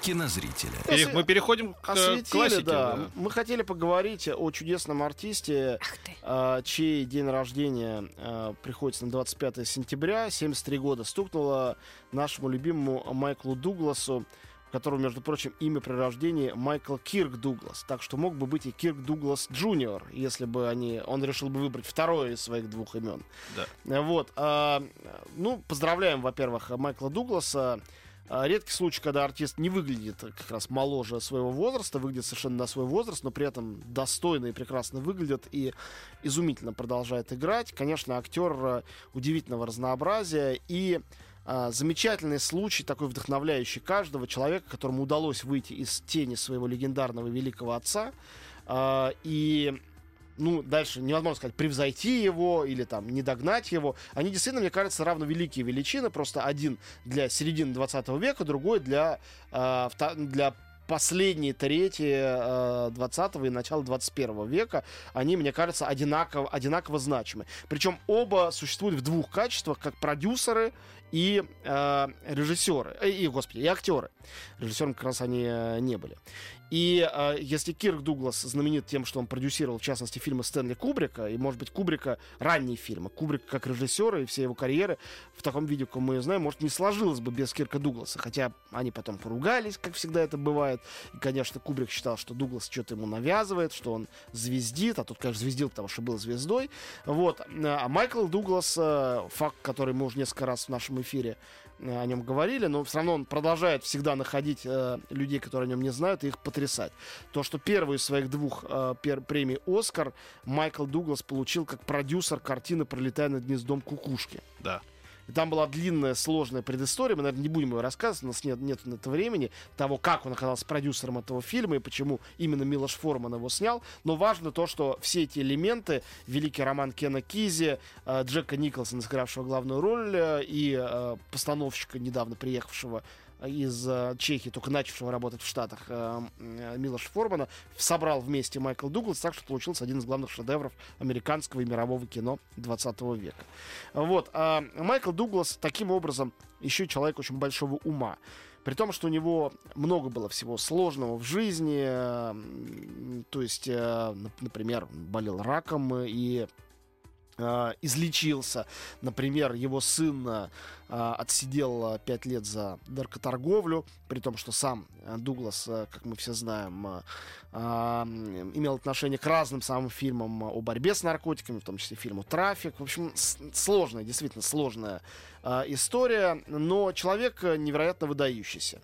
кинозрителя. Пере- Мы переходим к э, Осветили, классике. да. да. Мы хотели поговорить о чудесном артисте, а, чей день рождения а, приходится на 25 сентября. 73 года стукнуло нашему любимому Майклу Дугласу, которого, между прочим, имя при рождении Майкл Кирк Дуглас. Так что мог бы быть и Кирк Дуглас Джуниор, если бы они, он решил бы выбрать второе из своих двух имен. Да. Вот. а, ну, поздравляем, во-первых, Майкла Дугласа. А, Редкий случай, когда артист не выглядит как раз моложе своего возраста, выглядит совершенно на свой возраст, но при этом достойно и прекрасно выглядит и изумительно продолжает играть. Конечно, актер э, удивительного разнообразия и а, замечательный случай, такой вдохновляющий каждого человека, которому удалось выйти из тени своего легендарного великого отца. А, и ну, дальше невозможно сказать, превзойти его или там не догнать его. Они действительно, мне кажется, равно великие величины. Просто один для середины 20 века, другой для, э, для последней трети э, 20 и начала 21 века. Они, мне кажется, одинаково, одинаково значимы. Причем оба существуют в двух качествах, как продюсеры и э, режиссеры. Э, И, господи, и актеры. Режиссером как раз они э, не были. И э, если Кирк Дуглас знаменит тем, что он продюсировал, в частности, фильмы Стэнли Кубрика, и, может быть, Кубрика ранние фильмы, Кубрик как режиссер и все его карьеры в таком виде, как мы ее знаем, может, не сложилось бы без Кирка Дугласа. Хотя они потом поругались, как всегда это бывает. И, конечно, Кубрик считал, что Дуглас что-то ему навязывает, что он звездит, а тут, конечно, звездил, потому что был звездой. Вот. А Майкл Дуглас, э, факт, который мы уже несколько раз в нашем эфире о нем говорили, но все равно он продолжает всегда находить э, людей, которые о нем не знают, и их потрясать. То, что первую из своих двух э, пер- премий «Оскар» Майкл Дуглас получил как продюсер картины «Пролетая над гнездом кукушки». Да. И там была длинная, сложная предыстория. Мы, наверное, не будем ее рассказывать, у нас нет, нет на это времени, того, как он оказался продюсером этого фильма и почему именно Милош Форман его снял. Но важно то, что все эти элементы, великий роман Кена Кизи, э, Джека Николсона, сыгравшего главную роль, э, и э, постановщика, недавно приехавшего из э, Чехии, только начавшего работать в Штатах, э, э, Милош Формана, собрал вместе Майкл Дуглас, так что получился один из главных шедевров американского и мирового кино 20 века. Вот. А Майкл Дуглас таким образом еще человек очень большого ума. При том, что у него много было всего сложного в жизни. То есть, нап- например, болел раком и э, излечился. Например, его сын э, отсидел 5 лет за наркоторговлю, при том, что сам э, Дуглас, э, как мы все знаем, э, имел отношение к разным самым фильмам о борьбе с наркотиками, в том числе фильму «Трафик». В общем, сложная, действительно сложная э, история, но человек э, невероятно выдающийся.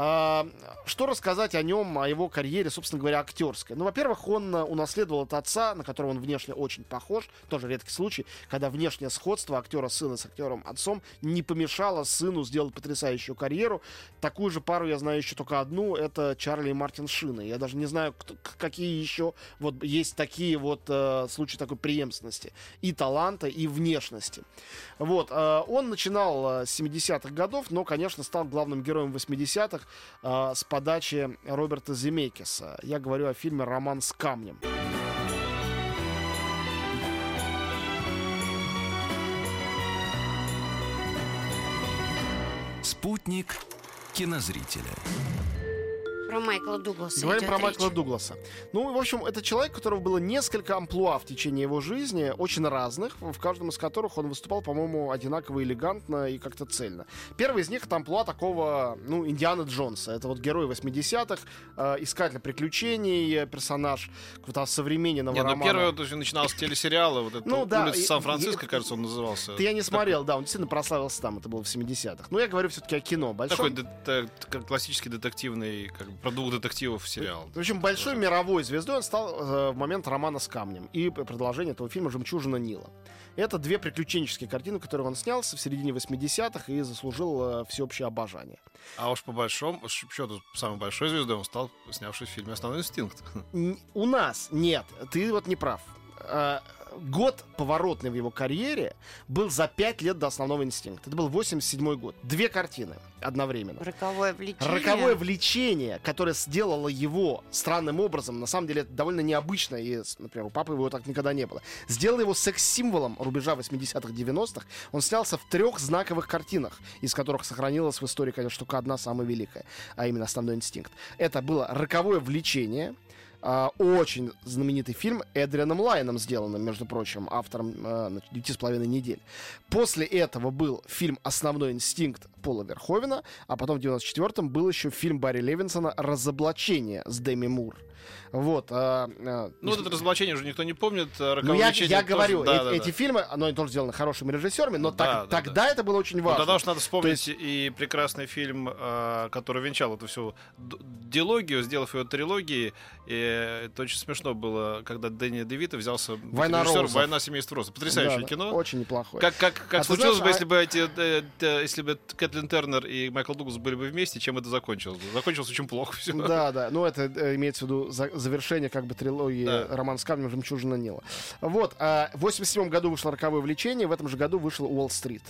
А, Что рассказать о нем, о его карьере, собственно говоря, актерской? Ну, во-первых, он э, унаследовал от отца, на которого он внешне очень похож. Тоже редкий случай, когда внешнее сходство актера сына с актером отцом не помешало сыну сделать потрясающую карьеру. Такую же пару я знаю еще только одну. Это Чарли и Мартин Шины. Я даже не знаю, кто- какие еще вот есть такие вот э, случаи такой преемственности. И таланта, и внешности. Вот. э, он начинал э, с 70-х годов, но, конечно, стал главным героем 80-х э, с подачи Роберта Земекиса. Я говорю о фильме «Роман с камнем». Спутник кинозрителя. Про Майкла Дугласа Говорим про речь. Майкла Дугласа. Ну, в общем, это человек, у которого было несколько амплуа в течение его жизни, очень разных, в каждом из которых он выступал, по-моему, одинаково элегантно и как-то цельно. Первый из них это амплуа такого, ну, Индиана Джонса. Это вот герой 80-х, э, искатель приключений, э, персонаж какого-то современного Не, ну романа. первый вот начинал с телесериала, вот это Ну да, улица Сан-Франциско, кажется, он назывался. Это я не смотрел, да, он действительно прославился там, это было в 70-х. Но я говорю все-таки о кино. Такой Большом... де- де- классический детективный, как бы, про двух детективов сериал. В общем, большой мировой звездой он стал э, в момент романа с камнем и продолжение этого фильма «Жемчужина Нила». Это две приключенческие картины, которые он снялся в середине 80-х и заслужил э, всеобщее обожание. А уж по большому счету, самой большой звездой он стал, снявшись в фильме «Основной инстинкт». У нас нет, ты вот не прав. Год поворотный в его карьере был за пять лет до основного инстинкта. Это был 87 год. Две картины одновременно. Роковое влечение. Роковое влечение, которое сделало его странным образом, на самом деле это довольно необычно, и, например, у папы его так никогда не было, сделало его секс-символом рубежа 80-х, 90-х. Он снялся в трех знаковых картинах, из которых сохранилась в истории, конечно, только одна самая великая, а именно «Основной инстинкт». Это было «Роковое влечение», а, очень знаменитый фильм Эдрианом Лайном сделанным, между прочим, автором э, «Девяти с половиной недель». После этого был фильм «Основной инстинкт» Пола Верховена, а потом в 94-м был еще фильм Барри Левинсона «Разоблачение» с Дэми Мур. Вот. а, а, Ну, вот это разоблачение уже никто не помнит. а ну, я, я тоже- говорю, да, э- да, да. эти фильмы, оно тоже сделано хорошими режиссерами, но Да, так- да, тогда это было очень Ну, важно. тогда уж надо вспомнить есть- и прекрасный фильм, а, который венчал эту всю дилогию, сделав ее трилогией. И это очень смешно было, когда Дэнни Девита взялся «Война режиссером Розов». «Война семейства Роза». Потрясающее Да, да, кино. Очень неплохое. Как, как, как А случилось знаешь, бы, а- если бы эти, э, э, если бы Кэтлин Тернер и Майкл Дуглас были бы вместе, чем это закончилось бы? Закончилось очень плохо все. Да, да. Ну, это э, имеется в виду за- завершение как бы трилогии Да. «Роман с камнем. Жемчужина Нила». Вот. а в 87 году вышло «Роковое влечение», в этом же году вышел «Уолл-стрит».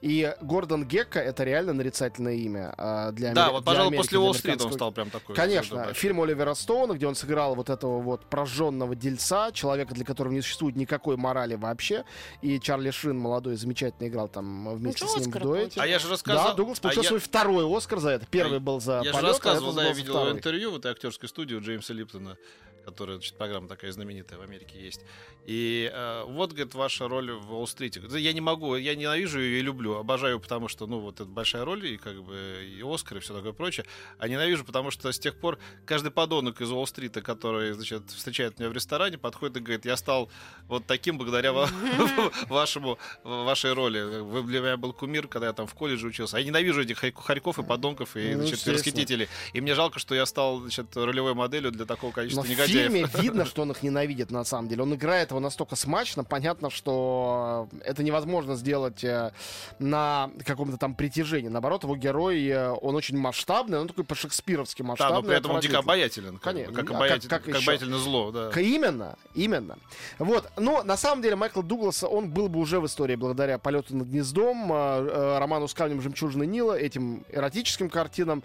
И Гордон Гекко — это реально нарицательное имя а, для Да, Амери- вот, для пожалуй, Америки, после для Уолл-стрита он стал прям такой. Конечно, фильм Оливера Стоуна, где он сыграл вот этого вот прожженного дельца, человека, для которого не существует никакой морали вообще. И Чарли Шин, молодой, замечательно играл там вместе же с ним в Оскара дуэте. А я же рассказал... Да, Дуглас получил а я- свой второй Оскар за это. Первый А был за Я же полет, а рассказывал, этот да, я видел второй. интервью в этой актерской студии у Джеймса Липтона, которая, значит, программа такая знаменитая в Америке есть. И э, вот, говорит, ваша роль в Уолл-стрите. Я не могу, я ненавижу ее и люблю. Обожаю, потому что, ну, вот это большая роль, и как бы и Оскар, и все такое прочее. А ненавижу, потому что с тех пор каждый подонок из Уолл-стрита, который, значит, встречает меня в ресторане, подходит и говорит, я стал вот таким благодаря ва- вашему, вашей роли. Вы для меня был кумир, когда я там в колледже учился. А я ненавижу этих хорь- хорьков и подонков, и, Ну, значит, расхитителей. И мне жалко, что я стал, значит, ролевой моделью для такого количества в фильме видно, что он их ненавидит на самом деле. Он играет его настолько смачно, понятно, что это невозможно сделать э, на каком-то там притяжении. Наоборот, его герой, э, он очень масштабный, он такой по-шекспировски Да, масштабный. но при этом он дико обаятелен. Как, Конечно. как, А как- обаятель- как как еще? обаятельно зло, да. Именно, именно. Вот. Но на самом деле Майкл Дугласа, он был бы уже в истории благодаря полету над гнездом, э, роману с камнем жемчужины Нила, этим эротическим картинам,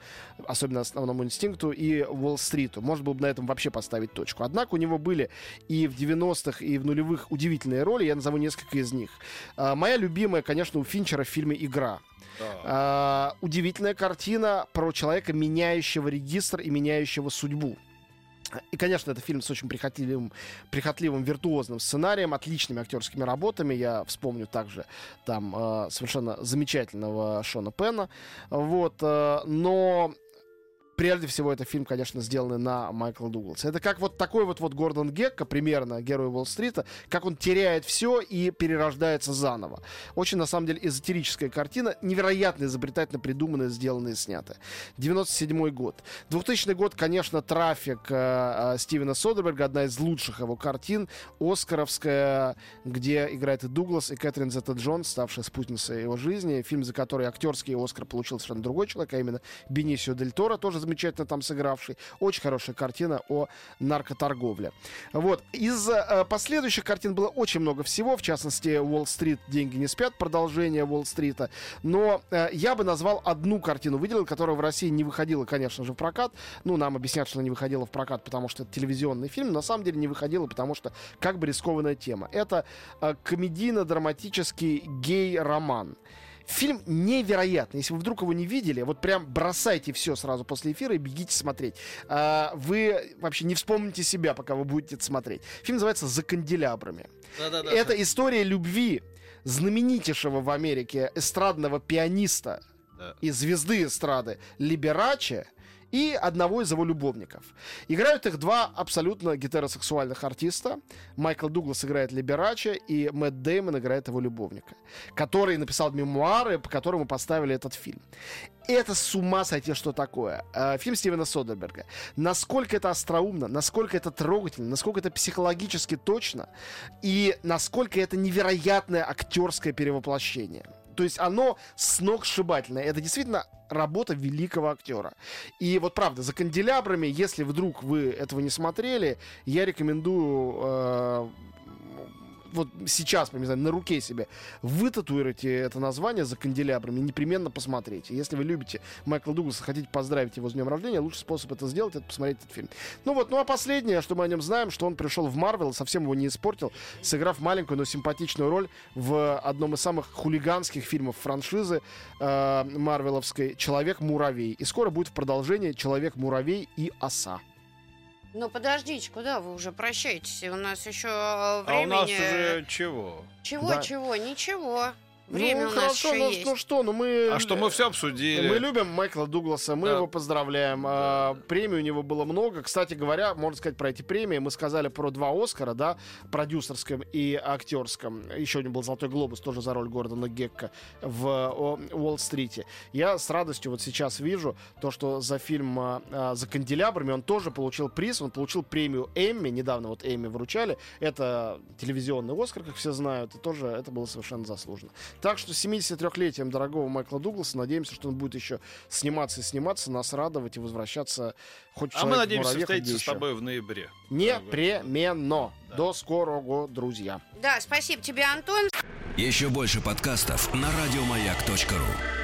особенно основному инстинкту, и Уолл-стриту. Можно было бы на этом вообще поставить точку. Однако у него были и в 90-х, и в нулевых удивительные роли, я назову несколько из них. А, Моя любимая, конечно, у Финчера в фильме «Игра». Да. А, удивительная картина про человека, меняющего регистр и меняющего судьбу. И, конечно, это фильм с очень прихотливым, прихотливым виртуозным сценарием, отличными актерскими работами. Я вспомню также там э, совершенно замечательного Шона Пена. Вот, э, но прежде всего это фильм, конечно, сделанный на Майкла Дугласа. Это как вот такой вот, вот Гордон Гекко, примерно, герой Уолл-стрита, как он теряет все и перерождается заново. Очень, на самом деле, эзотерическая картина, невероятно изобретательно придуманная, сделанная и снятая. 97 год. 2000 год, конечно, «Трафик» э, э, Стивена Содерберга, одна из лучших его картин, Оскаровская, где играет и Дуглас, и Кэтрин Зетта-Джонс, ставшая спутницей его жизни. Фильм, за который актерский Оскар получил совершенно другой человек, а именно Бенисио Дель Торо, тоже замечательно там сыгравший. Очень хорошая картина о наркоторговле. Вот. Из э, последующих картин было очень много всего, в частности, Уолл-стрит «Деньги не спят», продолжение Уолл-стрита. Но э, я бы назвал одну картину, выделил, которая в России не выходила, конечно же, в прокат. Ну, нам объяснят, что она не выходила в прокат, потому что это телевизионный фильм. На самом деле не выходила, потому что как бы рискованная тема. Это э, комедийно-драматический гей-роман. Фильм невероятный. Если вы вдруг его не видели, вот прям бросайте все сразу после эфира и бегите смотреть. А, вы вообще не вспомните себя, пока вы будете это смотреть. Фильм называется «За канделябрами». Да-да-да. Это история любви знаменитейшего в Америке эстрадного пианиста Да. и звезды эстрады Либераче и одного из его любовников. Играют их два абсолютно гетеросексуальных артиста. Майкл Дуглас играет Либераче, и Мэтт Деймон играет его любовника, который написал мемуары, по которым мы поставили этот фильм. Это с ума сойти, что такое. Э, Фильм Стивена Содерберга. Насколько это остроумно, насколько это трогательно, насколько это психологически точно, и насколько это невероятное актерское перевоплощение. То есть оно сногсшибательное. Это действительно работа великого актера. И вот правда, за канделябрами, если вдруг вы этого не смотрели, я рекомендую э, вот сейчас, не знаю, на руке себе вытатуируйте это название за канделябрами и непременно посмотрите. Если вы любите Майкла Дугласа, хотите поздравить его с днем рождения, лучший способ это сделать, это посмотреть этот фильм. Ну вот, ну а последнее, что мы о нем знаем, что он пришел в Марвел, совсем его не испортил, сыграв маленькую, но симпатичную роль в одном из самых хулиганских фильмов франшизы э, марвеловской «Человек-муравей». И скоро будет в продолжении «Человек-муравей и оса». Ну, подождите, куда вы уже прощаетесь? У нас еще А времени... у нас уже чего? Чего, Да. чего? Ничего. Время ну, у нас хорошо, еще ну, есть. ну что, ну мы... А что, мы все обсудили. Мы любим Майкла Дугласа, мы Да. его поздравляем. А, премий у него было много. Кстати говоря, можно сказать про эти премии. Мы сказали про два Оскара, да, продюсерском и актерском. Еще у него был Золотой глобус тоже за роль Гордона Гекка в Уолл-стрите. Я с радостью вот сейчас вижу то, что за фильм а, а, «За канделябрами» он тоже получил приз. Он получил премию Эмми. Недавно вот Эмми вручали. Это телевизионный Оскар, как все знают. И тоже это было совершенно заслуженно. Так что с 73-летием дорогого Майкла Дугласа надеемся, что он будет еще сниматься и сниматься, нас радовать и возвращаться хоть А мы надеемся встретиться с тобой в ноябре. Непременно. Да. До скорого, друзья. Да, спасибо тебе, Антон. Еще больше подкастов на радиомаяк.ру.